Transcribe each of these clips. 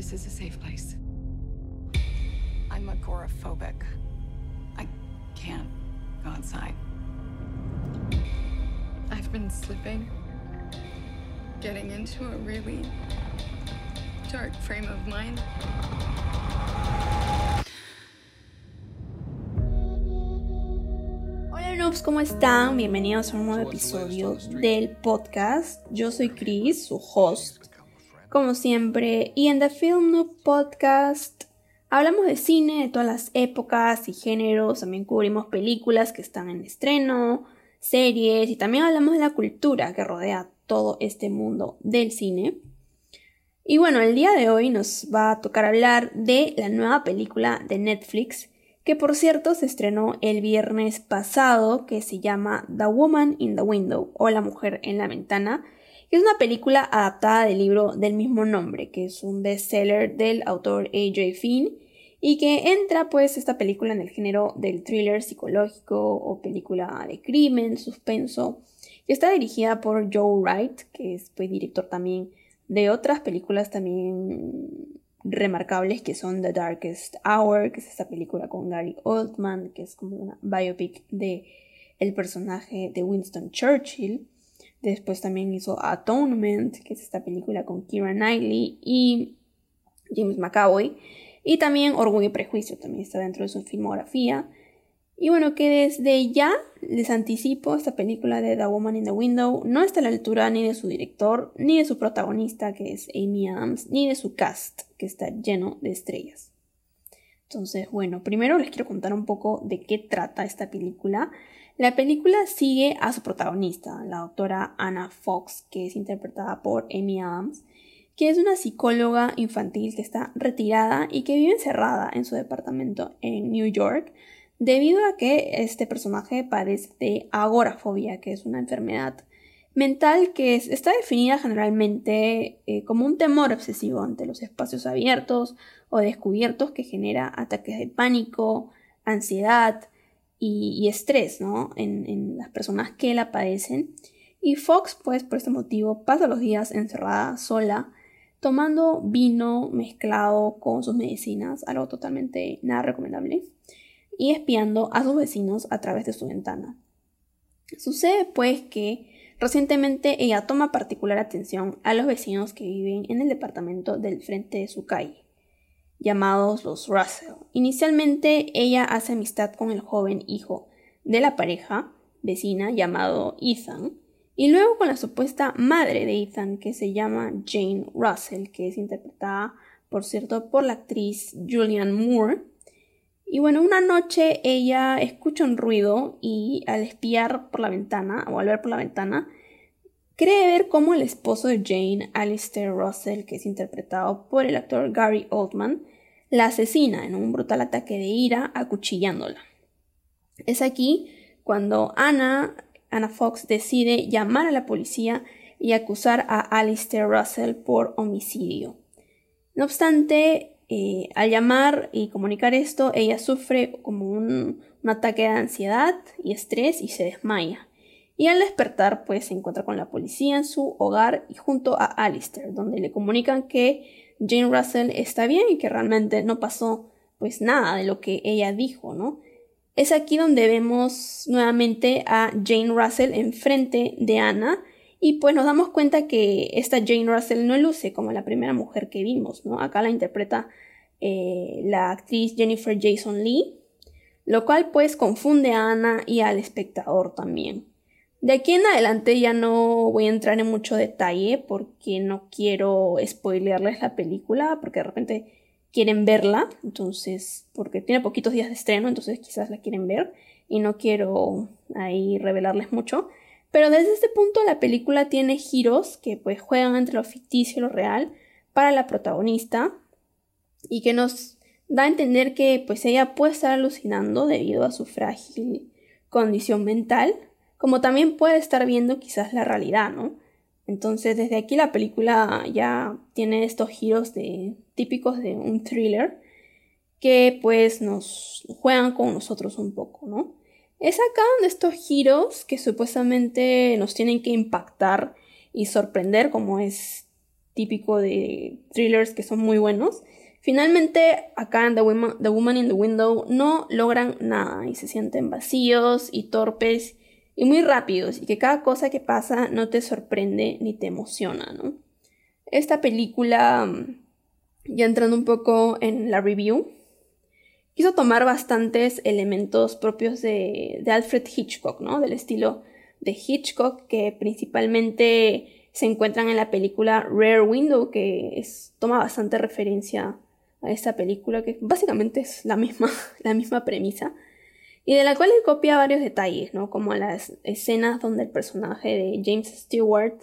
This is a safe place. I'm agoraphobic. I can't go outside. I've been slipping, getting into a really dark frame of mind. Hola noobs, ¿cómo están? Bienvenidos a un nuevo episodio del podcast. Yo soy Chris, su host, como siempre, y en The Film Noob Podcast hablamos de cine de todas las épocas y géneros, también cubrimos películas que están en estreno, series y también hablamos de la cultura que rodea todo este mundo del cine. Y bueno, el día de hoy nos va a tocar hablar de la nueva película de Netflix que por cierto se estrenó el viernes pasado, que se llama The Woman in the Window o La Mujer en la Ventana, que es una película adaptada del libro del mismo nombre, que es un bestseller del autor A.J. Finn, y que entra pues esta película en el género del thriller psicológico o película de crimen, suspenso, que está dirigida por Joe Wright, que es pues director también de otras películas también remarcables que son The Darkest Hour, que es esta película con Gary Oldman, que es como una biopic de el personaje de Winston Churchill. Después también hizo Atonement, que es esta película con Keira Knightley y James McAvoy. Y también Orgullo y Prejuicio, también está dentro de su filmografía. Y bueno, que desde ya les anticipo, esta película de The Woman in the Window no está a la altura ni de su director, ni de su protagonista, que es Amy Adams, ni de su cast, que está lleno de estrellas. Entonces, bueno, primero les quiero contar un poco de qué trata esta película. La película sigue a su protagonista, la doctora Anna Fox, que es interpretada por Amy Adams, que es una psicóloga infantil que está retirada y que vive encerrada en su departamento en New York, debido a que este personaje padece de agorafobia, que es una enfermedad mental que está definida generalmente eh, como un temor obsesivo ante los espacios abiertos o descubiertos que genera ataques de pánico, ansiedad y, estrés ¿no? en, en, las personas que la padecen. Y Fox, pues por este motivo, pasa los días encerrada sola, tomando vino mezclado con sus medicinas, algo totalmente nada recomendable y espiando a sus vecinos a través de su ventana. Sucede pues que recientemente ella toma particular atención a los vecinos que viven en el departamento del frente de su calle, llamados los Russell. Inicialmente ella hace amistad con el joven hijo de la pareja vecina llamado Ethan, y luego con la supuesta madre de Ethan que se llama Jane Russell, que es interpretada, por cierto, por la actriz Julianne Moore, y bueno, una noche ella escucha un ruido y al espiar por la ventana, o al ver por la ventana, cree ver cómo el esposo de Jane, Alistair Russell, que es interpretado por el actor Gary Oldman, la asesina en un brutal ataque de ira acuchillándola. Es aquí cuando Anna, Anna Fox decide llamar a la policía y acusar a Alistair Russell por homicidio. No obstante, eh, al llamar y comunicar esto, ella sufre como un, ataque de ansiedad y estrés y se desmaya. Y al despertar, pues se encuentra con la policía en su hogar y junto a Alistair, donde le comunican que Jane Russell está bien y que realmente no pasó pues nada de lo que ella dijo, ¿no? Es aquí donde vemos nuevamente a Jane Russell enfrente de Anna y pues nos damos cuenta que esta Jane Russell no luce como la primera mujer que vimos, ¿no? Acá la interpreta eh, la actriz Jennifer Jason Lee, lo cual pues confunde a Ana y al espectador también. De aquí en adelante ya no voy a entrar en mucho detalle porque no quiero spoilearles la película, porque de repente quieren verla, entonces, porque tiene poquitos días de estreno, entonces quizás la quieren ver y no quiero ahí revelarles mucho. Pero desde este punto la película tiene giros que pues juegan entre lo ficticio y lo real para la protagonista y que nos da a entender que pues ella puede estar alucinando debido a su frágil condición mental, como también puede estar viendo quizás la realidad, ¿no? Entonces desde aquí la película ya tiene estos giros de, típicos de un thriller que pues nos juegan con nosotros un poco, ¿no? Es acá donde estos giros que supuestamente nos tienen que impactar y sorprender, como es típico de thrillers que son muy buenos. Finalmente, acá en The Woman, the Woman in the Window no logran nada y se sienten vacíos y torpes y muy rápidos y que cada cosa que pasa no te sorprende ni te emociona, ¿no? Esta película, mm, ya entrando un poco en la review, quiso tomar bastantes elementos propios de, Alfred Hitchcock, ¿no? Del estilo de Hitchcock que principalmente se encuentran en la película Rare Window, que toma bastante referencia a esta película, que básicamente es la misma, la misma premisa, y de la cual él copia varios detalles, ¿no? Como las escenas donde el personaje de James Stewart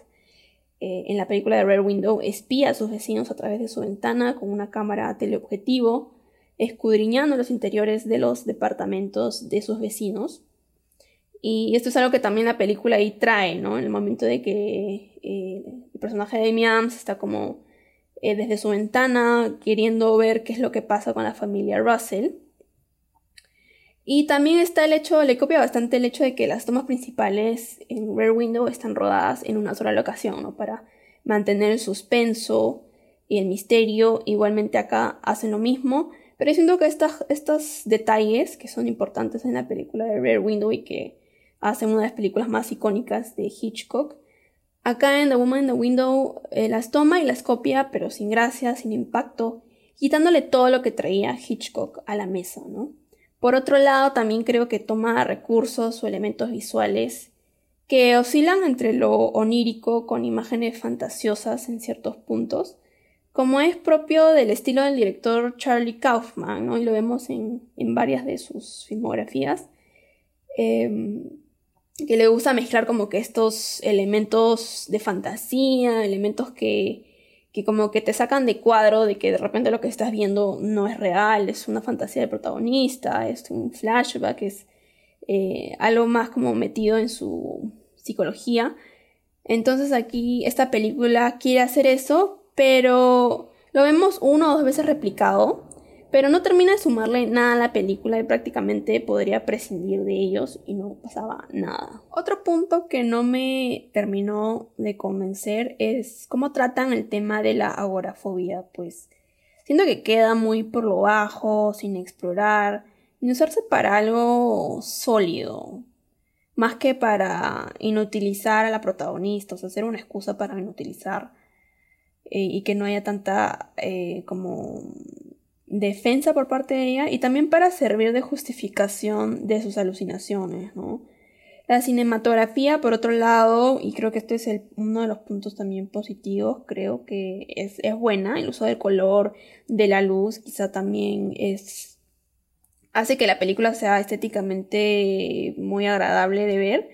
eh, en la película de Rare Window espía a sus vecinos a través de su ventana con una cámara teleobjetivo, escudriñando los interiores de los departamentos de sus vecinos. Y esto es algo que también la película ahí trae, ¿no? En el momento de que eh, el personaje de Amy Adams está como eh, desde su ventana queriendo ver qué es lo que pasa con la familia Russell. Y también está el hecho, le copia bastante el hecho de que las tomas principales en Rare Window están rodadas en una sola locación, ¿no? Para mantener el suspenso y el misterio. Igualmente acá hacen lo mismo. Pero siento que estos detalles que son importantes en la película de Rare Window y que hacen una de las películas más icónicas de Hitchcock, acá en The Woman in the Window eh, las toma y las copia, pero sin gracia, sin impacto, quitándole todo lo que traía Hitchcock a la mesa, ¿no? Por otro lado, también creo que toma recursos o elementos visuales que oscilan entre lo onírico con imágenes fantasiosas en ciertos puntos, como es propio del estilo del director Charlie Kaufman, ¿no? y lo vemos en, varias de sus filmografías, em, que le gusta mezclar como que estos elementos de fantasía, elementos que que como que te sacan de cuadro de que de repente lo que estás viendo no es real, es una fantasía del protagonista, es un flashback, es eh, algo más como metido en su psicología. Entonces aquí esta película quiere hacer eso, pero lo vemos una o dos veces replicado pero no termina de sumarle nada a la película y prácticamente podría prescindir de ellos y no pasaba nada. Otro punto que no me terminó de convencer es cómo tratan el tema de la agorafobia, pues siento que queda muy por lo bajo, sin explorar, ni usarse para algo sólido, más que para inutilizar a la protagonista, o sea, ser una excusa para inutilizar eh, y que no haya tanta eh, como defensa por parte de ella y también para servir de justificación de sus alucinaciones, ¿no? La cinematografía, por otro lado, y creo que este es uno de los puntos también positivos, creo que es, es, buena, el uso del color, de la luz, quizá también es hace que la película sea estéticamente muy agradable de ver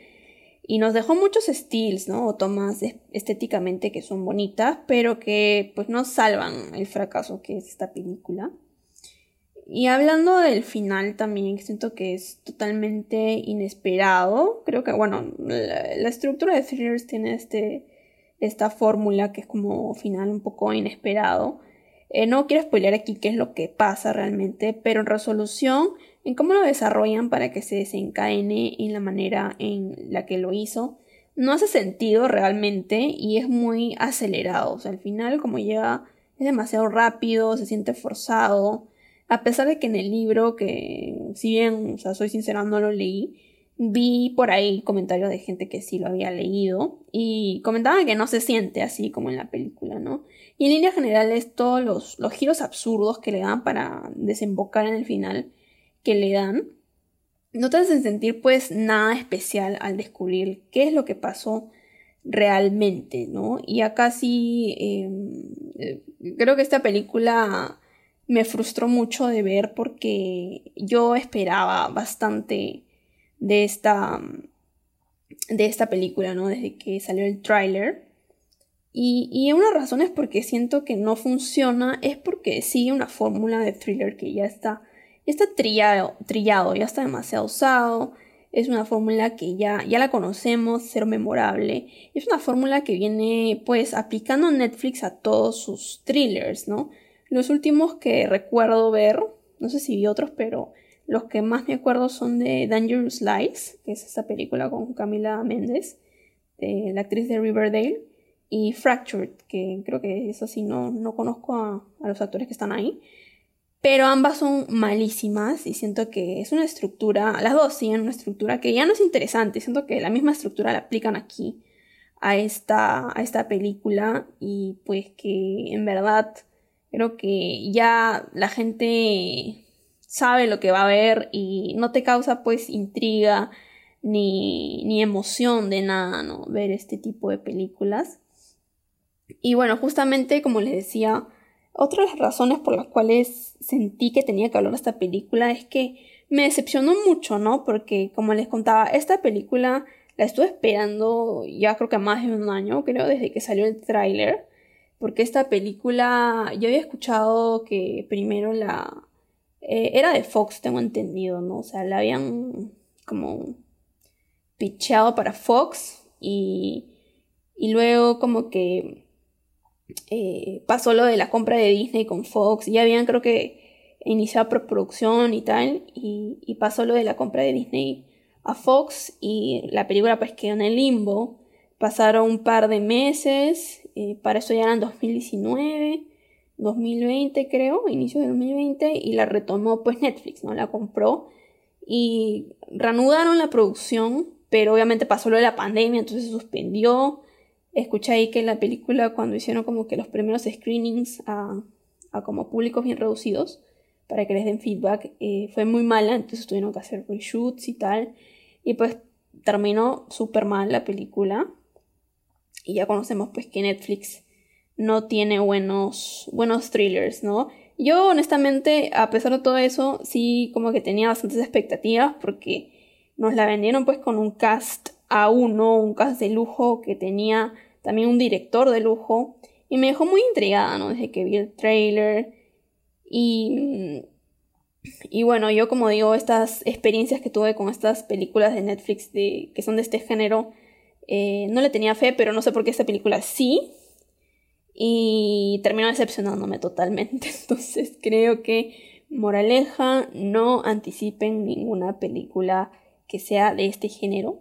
y nos dejó muchos estilos, ¿no? O tomas estéticamente que son bonitas, pero que pues no salvan el fracaso que es esta película. Y hablando del final también, siento que es totalmente inesperado. Creo que, bueno, la, estructura de thrillers tiene este, esta fórmula que es como final un poco inesperado. Eh, no quiero spoilear aquí qué es lo que pasa realmente, pero en resolución, en cómo lo desarrollan para que se desencadene en la manera en la que lo hizo, no hace sentido realmente y es muy acelerado. O sea, al final, como llega, es demasiado rápido, se siente forzado. A pesar de que en el libro, que si bien, o sea, soy sincera, no lo leí, vi por ahí comentarios de gente que sí lo había leído y comentaban que no se siente así como en la película, ¿no? Y en líneas generales todos los, los giros absurdos que le dan para desembocar en el final que le dan no te hacen sentir pues nada especial al descubrir qué es lo que pasó realmente, ¿no? Y acá sí em, creo que esta película me frustró mucho de ver porque yo esperaba bastante de esta de esta película, ¿no? Desde que salió el tráiler. Y, y una razón es porque siento que no funciona, es porque sigue una fórmula de thriller que ya está, trillado, trillado, ya está demasiado usado. Es una fórmula que ya, ya la conocemos, ser memorable. Es una fórmula que viene pues aplicando Netflix a todos sus thrillers, ¿no? Los últimos que recuerdo ver, no sé si vi otros, pero los que más me acuerdo son de Dangerous Lies, que es esta película con Camila Méndez, de la actriz de Riverdale. y Fractured, que creo que es así, no, no conozco a, a los actores que están ahí. Pero ambas son malísimas y siento que es una estructura, las dos siguen una estructura que ya no es interesante, siento que la misma estructura la aplican aquí a esta, a esta película y pues que en verdad creo que ya la gente sabe lo que va a ver y no te causa pues intriga ni, ni emoción de nada, ¿no? Ver este tipo de películas. Y bueno, justamente como les decía, otra de las razones por las cuales sentí que tenía que hablar de esta película es que me decepcionó mucho, ¿no? Porque como les contaba, esta película la estuve esperando ya creo que más de un año, creo, desde que salió el tráiler. Porque esta película, yo había escuchado que primero la... Eh, era de Fox, tengo entendido, ¿no? O sea, la habían como pitchado para Fox y, y luego como que eh, pasó lo de la compra de Disney con Fox, ya habían creo que iniciado preproducción y tal, y, pasó lo de la compra de Disney a Fox y la película pues quedó en el limbo. Pasaron un par de meses, eh, para eso ya eran 2019, 2020 creo, inicio de 2020, y la retomó pues Netflix, ¿no? La compró y reanudaron la producción, pero obviamente pasó lo de la pandemia, entonces se suspendió Escuché ahí que la película cuando hicieron como que los primeros screenings a, como públicos bien reducidos para que les den feedback eh, fue muy mala, entonces tuvieron que hacer reshoots y tal. Y pues terminó súper mal la película. Y ya conocemos pues que Netflix no tiene buenos, buenos thrillers, ¿no? Yo honestamente, a pesar de todo eso, sí como que tenía bastantes expectativas porque nos la vendieron pues con un cast a uno, un cast de lujo que tenía también un director de lujo. Y me dejó muy intrigada, ¿no? Desde que vi el trailer. Y, y bueno, yo como digo, estas experiencias que tuve con estas películas de Netflix de, que son de este género, eh, no le tenía fe, pero no sé por qué esta película sí. Y terminó decepcionándome totalmente. Entonces creo que, moraleja, no anticipen ninguna película que sea de este género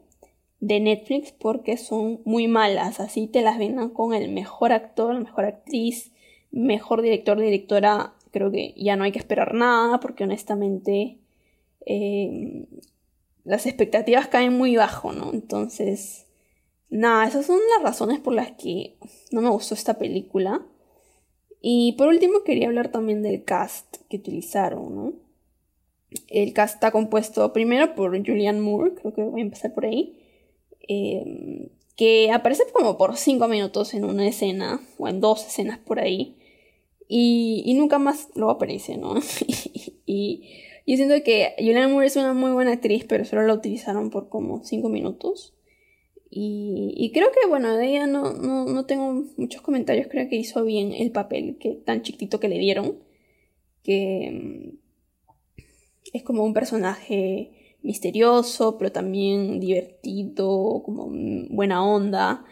de Netflix porque son muy malas. Así te las vendan con el mejor actor, mejor actriz, mejor director, directora. Creo que ya no hay que esperar nada porque honestamente eh, las expectativas caen muy bajo, ¿no? Entonces, nada, esas son las razones por las que no me gustó esta película. Y por último quería hablar también del cast que utilizaron, ¿no? El cast está compuesto primero por Julianne Moore, creo que voy a empezar por ahí. Em, que aparece como por 5 minutos en una escena, o en dos escenas por ahí, y, nunca más lo aparece, ¿no? y, yo siento que Julianne Moore es una muy buena actriz, pero solo la utilizaron por como 5 minutos. Y, creo que, bueno, de ella no, no, no, tengo muchos comentarios. Creo que hizo bien el papel que, tan chiquitito que le dieron. Que em, es como un personaje misterioso, pero también divertido, como buena onda.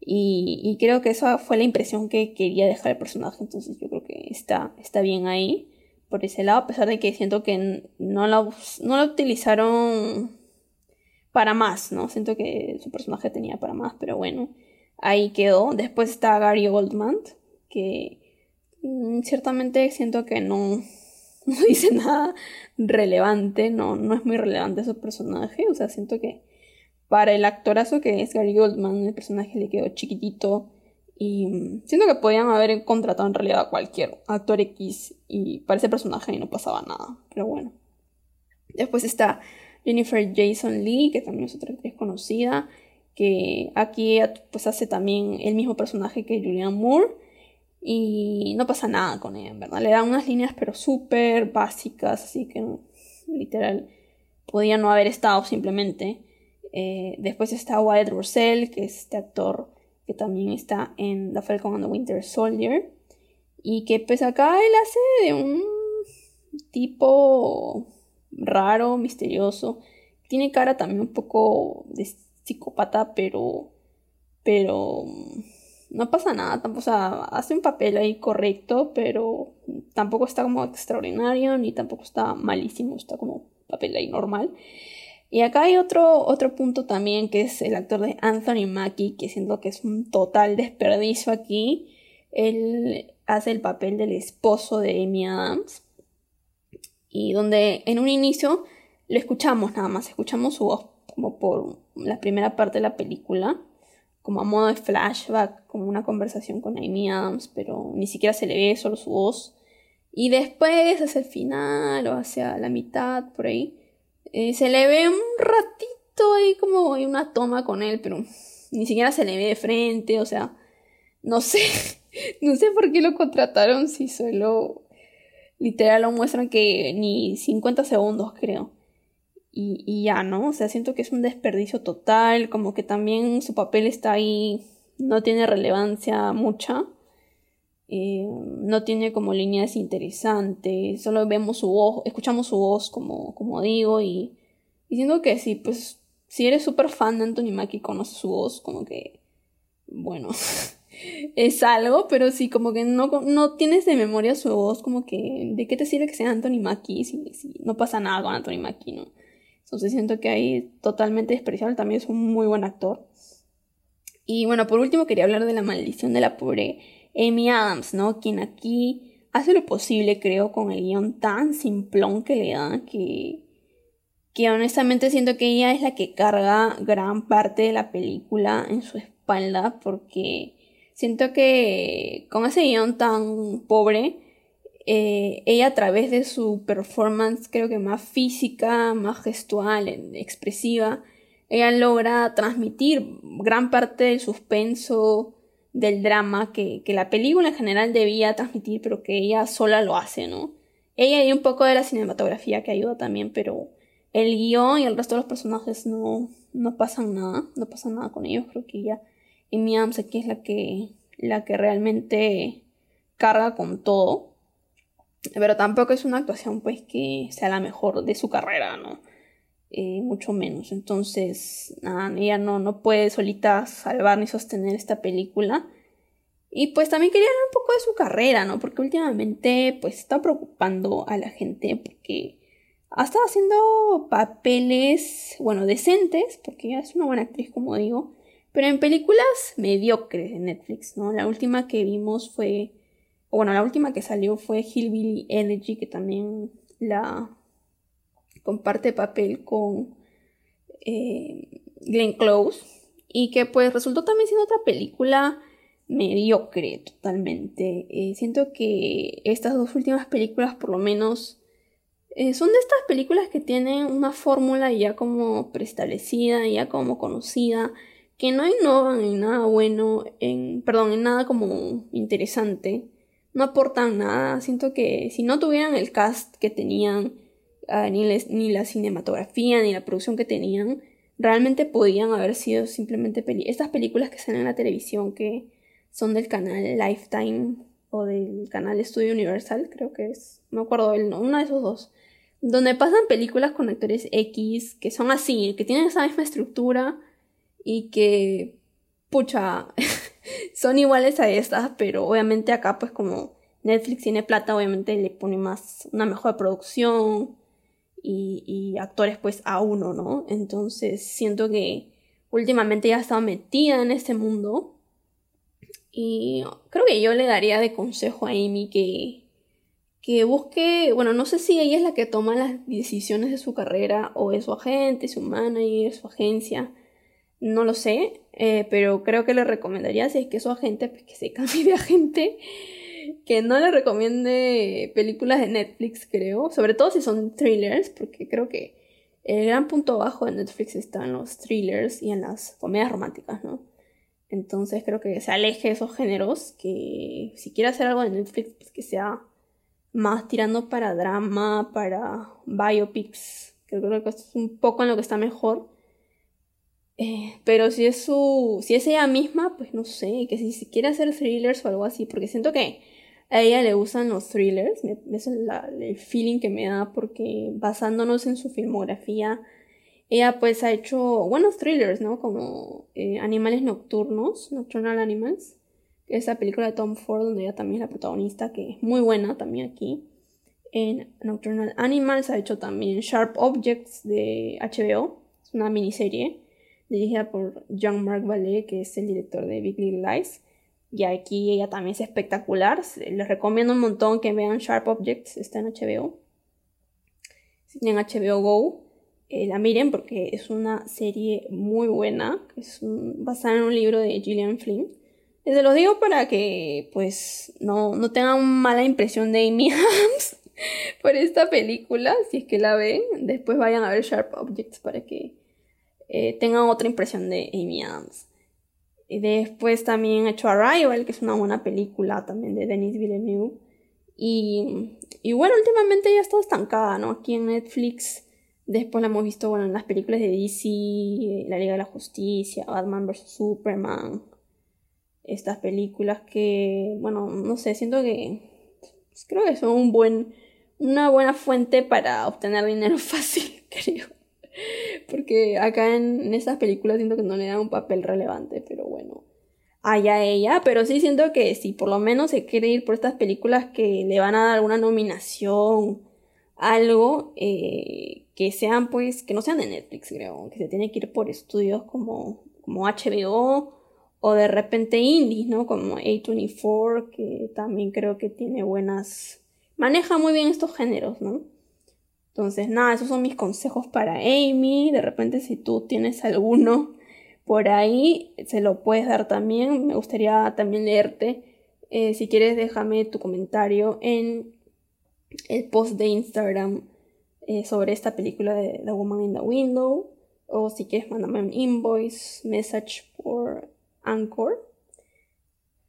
Y, creo que esa fue la impresión que quería dejar el personaje, entonces yo creo que está, está bien ahí por ese lado, a pesar de que siento que no la, no la utilizaron para más, ¿no? Siento que su personaje tenía para más, pero bueno, ahí quedó. Después está Gary Oldman, que mm, ciertamente siento que no, no dice nada relevante, no, no es muy relevante ese personaje, o sea, siento que para el actorazo que es Gary Goldman, el personaje le quedó chiquitito y mm, siento que podían haber contratado en realidad a cualquier actor X y para ese personaje no pasaba nada, pero bueno. Después está Jennifer Jason Lee, que también es otra actriz conocida, que aquí pues hace también el mismo personaje que Julianne Moore y no pasa nada con ella, verdad. Le dan unas líneas pero súper básicas, así que literal podía no haber estado simplemente. Eh, después está Wyatt Russell, que es este actor que también está en The Falcon and the Winter Soldier. Y que pues acá él hace de un tipo raro, misterioso. Tiene cara también un poco de psicópata, pero... Pero no pasa nada, tampoco, o sea, hace un papel ahí correcto, pero tampoco está como extraordinario, ni tampoco está malísimo, está como papel ahí normal. Y acá hay otro, otro punto también que es el actor de Anthony Mackie, que siento que es un total desperdicio aquí. Él hace el papel del esposo de Amy Adams. Y donde en un inicio lo escuchamos nada más, escuchamos su voz como por la primera parte de la película, como a modo de flashback, como una conversación con Amy Adams, pero ni siquiera se le ve solo su voz. Y después, hacia el final o hacia la mitad, por ahí, eh, se le ve un ratito ahí como hay una toma con él, pero ni siquiera se le ve de frente, o sea, no sé, no sé por qué lo contrataron si solo literal lo muestran que ni 50 segundos creo. Y, y, ya, ¿no? O sea, siento que es un desperdicio total, como que también su papel está ahí, no tiene relevancia mucha. Eh, no tiene como líneas interesantes, solo vemos su voz, escuchamos su voz como, como digo y diciendo que sí, pues si eres súper fan de Anthony Mackie conoces su voz, como que, bueno, es algo, pero sí, como que no, no tienes de memoria su voz, como que, ¿de qué te sirve que sea Anthony Mackie si, no pasa nada con Anthony Mackie, no? Entonces siento que ahí totalmente despreciable, también es un muy buen actor. Y bueno, por último quería hablar de la maldición de la pobre Amy Adams, ¿no? Quien aquí hace lo posible, creo, con el guion tan simplón que le da, que, que honestamente siento que ella es la que carga gran parte de la película en su espalda, porque siento que con ese guion tan pobre, eh, ella a través de su performance, creo que más física, más gestual, expresiva, ella logra transmitir gran parte del suspenso, del drama que, la película en general debía transmitir, pero que ella sola lo hace, ¿no? Ella y un poco de la cinematografía que ayuda también, pero el guion y el resto de los personajes no, no pasan nada, no pasa nada con ellos, creo que ella, y Miam aquí es la que, la que realmente carga con todo, pero tampoco es una actuación pues que sea la mejor de su carrera, ¿no? Eh, mucho menos. Entonces, ella no, no puede solita salvar ni sostener esta película. Y pues también quería hablar un poco de su carrera, ¿no? Porque últimamente pues está preocupando a la gente porque ha estado haciendo papeles, bueno, decentes, porque ella es una buena actriz, como digo, pero en películas mediocres de Netflix, ¿no? La última que vimos fue, bueno, la última que salió fue Hillbilly Energy, que también la comparte papel con eh, Glenn Close y que pues resultó también siendo otra película mediocre totalmente. Eh, siento que estas dos últimas películas por lo menos eh, son de estas películas que tienen una fórmula ya como preestablecida, ya como conocida, que no innovan en nada bueno, en, perdón, en nada como interesante, no aportan nada. Siento que si no tuvieran el cast que tenían, Ah, ni, ni, la cinematografía, ni la producción que tenían, realmente podían haber sido simplemente estas películas que salen en la televisión, que son del canal Lifetime o del canal Studio Universal, creo que es, no me acuerdo el nombre, uno de esos dos, donde pasan películas con actores X que son así, que tienen esa misma estructura y que, pucha, son iguales a estas, pero obviamente acá pues como Netflix tiene plata, obviamente le pone más, una mejor producción, y, actores pues a uno, ¿no? Entonces siento que últimamente ya he estado metida en este mundo y creo que yo le daría de consejo a Amy que, que busque, bueno, no sé si ella es la que toma las decisiones de su carrera o es su agente, su manager, su agencia, no lo sé, eh, pero creo que le recomendaría si es que su agente, pues que se cambie de agente que no le recomiende películas de Netflix, creo. Sobre todo si son thrillers, porque creo que el gran punto bajo de Netflix está en los thrillers y en las comedias románticas, ¿no? Entonces creo que se aleje de esos géneros, que si quiere hacer algo de Netflix, pues que sea más tirando para drama, para biopics, que creo que es un poco en lo que está mejor. Eh, pero si es su. si es ella misma, pues no sé, que si, si quiere hacer thrillers o algo así, porque siento que a ella le gustan los thrillers, es el feeling que me da porque basándonos en su filmografía, ella pues ha hecho buenos thrillers, ¿no? Como eh, Animales Nocturnos, Nocturnal Animals, esa película de Tom Ford donde ella también es la protagonista, que es muy buena también aquí. en Nocturnal Animals, ha hecho también Sharp Objects de HBO, es una miniserie dirigida por Jean-Marc Vallée, que es el director de Big Little Lies. Y aquí ella también es espectacular. Les recomiendo un montón que vean Sharp Objects, está en HBO. Si tienen HBO Go, eh, la miren porque es una serie muy buena. Es basada en un libro de Gillian Flynn. Se lo digo para que pues no, no tengan mala impresión de Amy Adams por esta película. Si es que la ven, después vayan a ver Sharp Objects para que eh, tengan otra impresión de Amy Adams. Y después también he hecho Arrival, que es una buena película también de Denis Villeneuve. Y, y bueno, últimamente ya ha estado estancada, ¿no? Aquí en Netflix. Después la hemos visto, bueno, en las películas de DC, La Liga de la Justicia, Batman vs. Superman. Estas películas que, bueno, no sé, siento que pues, creo que son un buen, una buena fuente para obtener dinero fácil, creo. Porque acá en, esas películas siento que no le dan un papel relevante, pero bueno, allá ella. Pero sí siento que si por lo menos se quiere ir por estas películas que le van a dar alguna nominación, algo, eh, que sean pues, que no sean de Netflix, creo, que se tiene que ir por estudios como, como HBO o de repente indies, ¿no? Como A24, que también creo que tiene buenas... maneja muy bien estos géneros, ¿no? Entonces, nada, esos son mis consejos para Amy. De repente, si tú tienes alguno por ahí, se lo puedes dar también. Me gustaría también leerte. Eh, si quieres, déjame tu comentario en el post de Instagram eh, sobre esta película de The Woman in the Window. O si quieres, mándame un invoice, message por Anchor.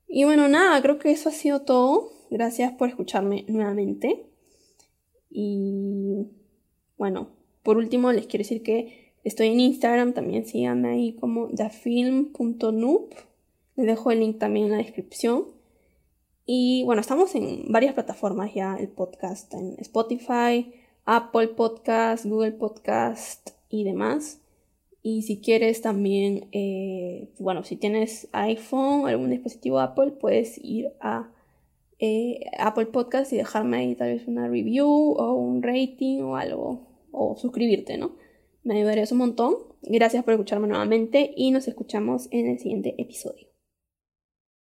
Y bueno, nada, creo que eso ha sido todo. Gracias por escucharme nuevamente. Y bueno, por último les quiero decir que estoy en Instagram, también síganme ahí como thefilm.noob. Les dejo el link también en la descripción. Y bueno, estamos en varias plataformas ya, el podcast en Spotify, Apple Podcast, Google Podcast y demás. Y si quieres también, eh, bueno, si tienes iPhone algún dispositivo Apple, puedes ir a eh, Apple Podcast y dejarme ahí tal vez una review o un rating o algo o suscribirte, ¿no? Me ayudarías un montón. Gracias por escucharme nuevamente y nos escuchamos en el siguiente episodio.